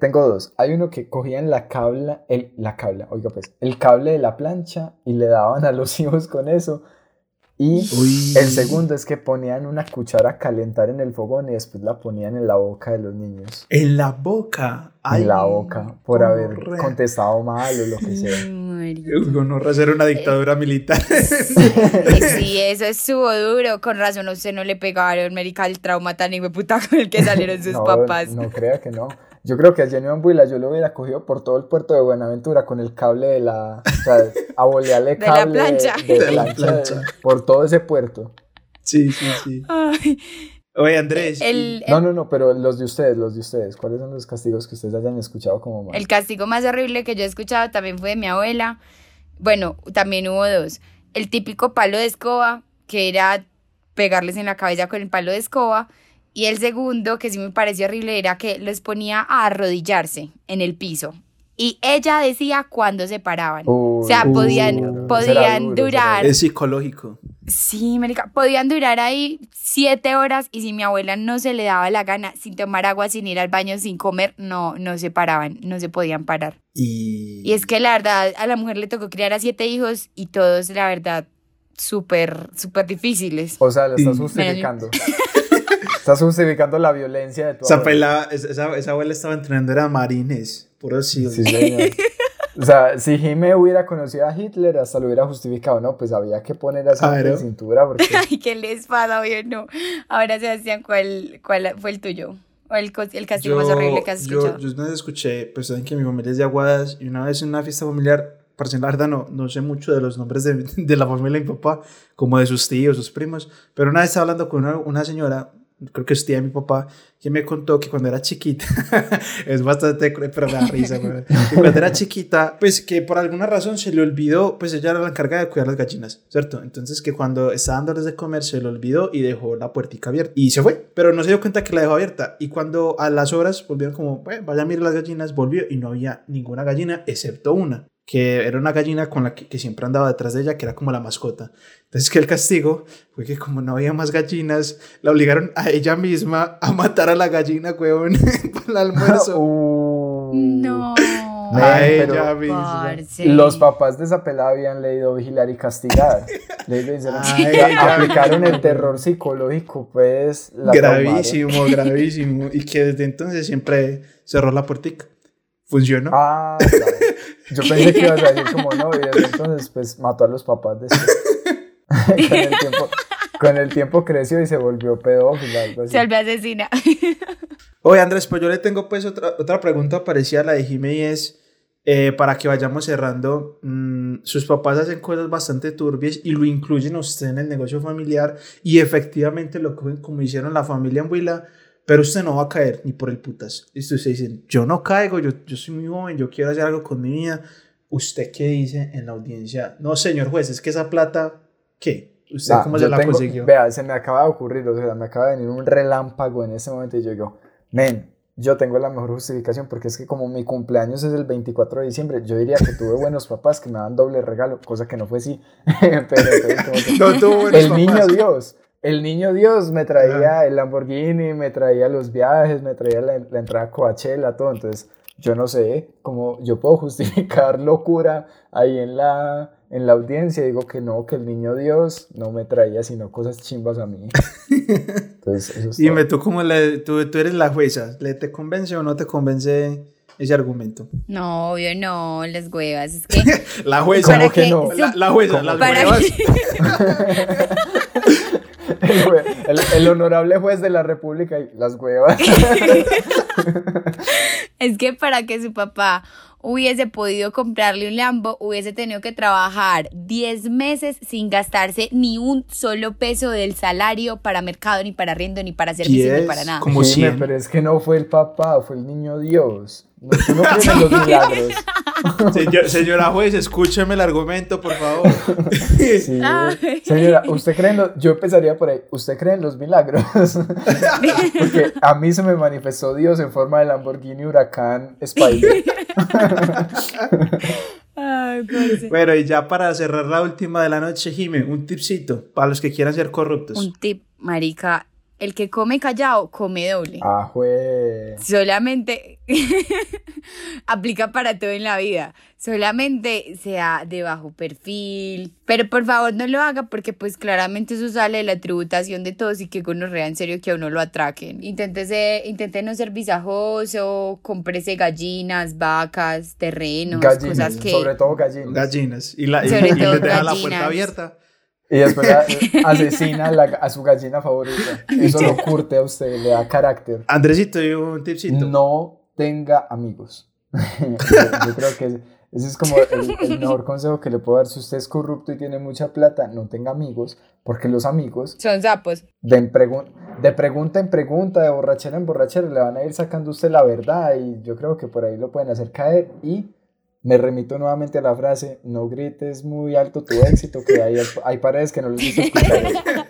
tengo dos. Hay uno que cogían la cable, el, la cable, oiga pues, el cable de la plancha y le daban a los hijos con eso y el segundo es que ponían una cuchara a calentar en el fogón y después la ponían en la boca de los niños. ¿En la boca? en la boca, por haber contestado mal o lo que sea. No hacer una dictadura militar. Sí, eso estuvo duro. Con razón, a usted no le pegaron, Mérica, el trauma tan puta con el que salieron sus papás. No crea que no. Yo creo que a Jenny Ambuila yo lo hubiera cogido por todo el puerto de Buenaventura con el cable de la. O sea, a bolearle cable. De la plancha. De, la plancha. por todo ese puerto. Sí, sí, sí. Oye, Andrés. no, no, no, pero los de ustedes, los de ustedes. ¿Cuáles son los castigos que ustedes hayan escuchado como más? El castigo más horrible que yo he escuchado también fue de mi abuela. Bueno, también hubo dos. El típico palo de escoba, que era pegarles en la cabeza con el palo de escoba y el segundo, que sí me pareció horrible, era que los ponía a arrodillarse en el piso. Y ella decía cuándo se paraban. o sea, podían, podían durar. Es psicológico. Sí, Marica, podían durar ahí siete horas y si mi abuela no se le daba la gana, sin tomar agua, sin ir al baño, sin comer, no, no se paraban, no se podían parar. Y... y es que la verdad, a la mujer le tocó criar a siete hijos y todos, la verdad, súper, súper difíciles. O sea, le estás justificando. Estás justificando la violencia de tu Esa, abuela. pelada- esa, esa abuela estaba entrenando, era marines, puro sí. Sí, señor. O sea, si Jime hubiera conocido a Hitler, hasta lo hubiera justificado, ¿no? Pues había que poner esa Claro. en cintura porque... Ay, ¿qué les pasa? Obvio, no. Ahora, Sebastián, ¿cuál, cuál fue el tuyo? ¿O el, el castigo más horrible que has escuchado? Yo, yo una vez escuché, pues saben que mi familia es de Aguadas y una vez en una fiesta familiar, parce, la verdad no, no sé mucho de los nombres de, de la familia de mi papá, como de sus tíos, sus primos, pero una vez estaba hablando con una, una señora, creo que es tía de mi papá, que me contó que cuando era chiquita, es bastante cruel, pero me da risa, que cuando era chiquita, pues que por alguna razón se le olvidó, pues ella era la encargada de cuidar las gallinas, ¿cierto? Entonces que cuando estaba dándoles de comer se le olvidó y dejó la puertica abierta. Y se fue, pero no se dio cuenta que la dejó abierta. Y cuando a las horas volvieron como, "Bueno, vaya a mirar las gallinas, volvió y no había ninguna gallina excepto una que era una gallina con la que, que siempre andaba detrás de ella, que era como la mascota. Entonces que el castigo fue que como no había más gallinas, la obligaron a ella misma a matar a la gallina, huevón, para el almuerzo. Uh, No. a ella pero- misma. Parce. Los papás de esa pelada habían leído Vigilar y Castigar. Le hicieron- Ay, aplicaron el terror psicológico, pues. la Gravísimo, gravísimo. Y que desde entonces siempre cerró la puertica. Funcionó. Ah, claro. Yo pensé que ibas a decir como no, y desde entonces pues mató a los papás de con, el tiempo, con el tiempo creció y se volvió pedófilo, algo así. Se volvió asesina. Oye, Andrés, pues yo le tengo pues otra, otra pregunta parecida a la de Jimé y es, eh, para que vayamos cerrando, mm, sus papás hacen cosas bastante turbias y lo incluyen a usted en el negocio familiar y efectivamente lo cogen como hicieron la familia en Huila, pero usted no va a caer ni por el putas. Y usted dice, yo no caigo, yo, yo soy muy joven, yo quiero hacer algo con mi vida. ¿Usted qué dice en la audiencia? No, señor juez, es que esa plata, ¿qué? ¿Usted Ah, cómo se la tengo- consiguió? Vea, se me acaba de ocurrir, o sea, me acaba de venir un relámpago en ese momento y yo digo, men, yo tengo la mejor justificación porque es que como mi cumpleaños es el 24 de diciembre, yo diría que tuve buenos papás que me dan doble regalo, cosa que no fue así, pero entonces como que- No tuvo buenos el niño papás. Dios, el niño Dios me traía el Lamborghini, me traía los viajes, me traía la, la entrada a Coachella, todo, entonces yo no sé cómo yo puedo justificar locura ahí en la, en la audiencia, digo que no, que el niño Dios no me traía sino cosas chimbas a mí. Entonces, eso es todo. Dime, tú, cómo le, tú, tú eres la jueza, ¿le te convence o no te convence ese argumento? No, obvio no, las huevas. Es que La jueza, Para ¿Cómo que que no? la, la jueza, ¿Cómo las para huevas. El- honorable juez de la República y las huevas. Es que para que su papá hubiese podido comprarle un Lambo, hubiese tenido que trabajar 10 meses sin gastarse ni un solo peso del salario para mercado, ni para arriendo, ni para servicios, ni para nada. como 100. pero es que no fue el papá, fue el niño Dios. No, no en los milagros. Señor- señora juez, escúcheme el argumento, por favor. Sí. Señora, ¿usted cree en los... Yo empezaría por ahí. ¿Usted cree en los milagros? Porque a mí se me manifestó Dios en forma de Lamborghini Huracán Spider. Ay, bueno, y ya para cerrar la última de la noche, Jime, un tipcito para los que quieran ser corruptos. Un tip, marica, el que come callado, come doble. Ah, jue. Solamente aplica para todo en la vida. Solamente sea de bajo perfil. Pero por favor no lo haga porque pues claramente eso sale de la tributación de todos y que gonorrea en serio que a uno lo atraquen. Inténtese, intente no ser visajoso, cómprese gallinas, vacas, terrenos, Gallinas, cosas que... sobre todo gallinas. Gallinas. Y, la, y, les deja la puerta abierta. Y después asesina a, la- a su gallina favorita. Eso lo curte a usted, le da carácter. Andresito, y un tipcito. No tenga amigos. yo, yo creo que ese es como el, el mejor consejo que le puedo dar. Si usted es corrupto y tiene mucha plata, no tenga amigos, porque los amigos Son sapos. de, en pregun- de pregunta en pregunta, de borrachera en borrachera, le van a ir sacando a usted la verdad y yo creo que por ahí lo pueden hacer caer y me remito nuevamente a la frase, no grites muy alto tu éxito, que hay, hay paredes que no les gusta escuchar.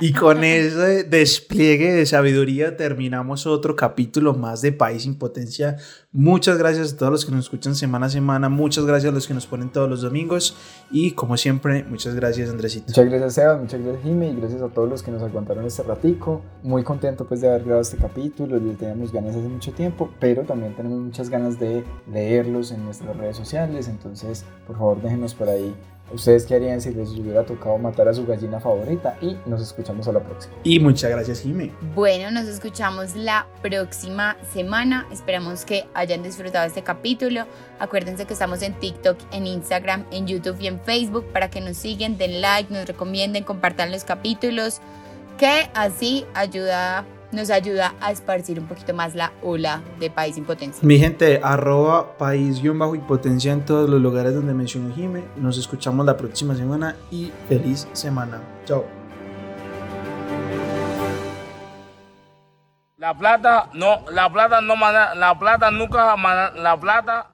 Y con ese despliegue de sabiduría terminamos otro capítulo más de País sin Potencia. Muchas gracias a todos los que nos escuchan semana a semana. Muchas gracias a los que nos ponen todos los domingos. Y como siempre, muchas gracias, Andresito. Muchas gracias Sebas, muchas gracias Jimmy y gracias a todos los que nos aguantaron este ratico. Muy contento pues de haber grabado este capítulo, le teníamos ganas hace mucho tiempo, pero también tenemos muchas ganas de de leerlos en nuestras redes sociales. Entonces, por favor, déjenos por ahí ustedes qué harían si les hubiera tocado matar a su gallina favorita y nos escuchamos a la próxima. Y muchas gracias, Jime. Bueno, nos escuchamos la próxima semana. Esperamos que hayan disfrutado este capítulo. Acuérdense que estamos en TikTok, en Instagram, en YouTube y en Facebook para que nos sigan, den like, nos recomienden, compartan los capítulos, que así ayuda nos ayuda a esparcir un poquito más la ola de país impotencia. Mi gente, arroba país-impotencia en todos los lugares donde mencionó Jime. Nos escuchamos la próxima semana y feliz semana. Chao. La plata no, la plata no, la plata nunca, la plata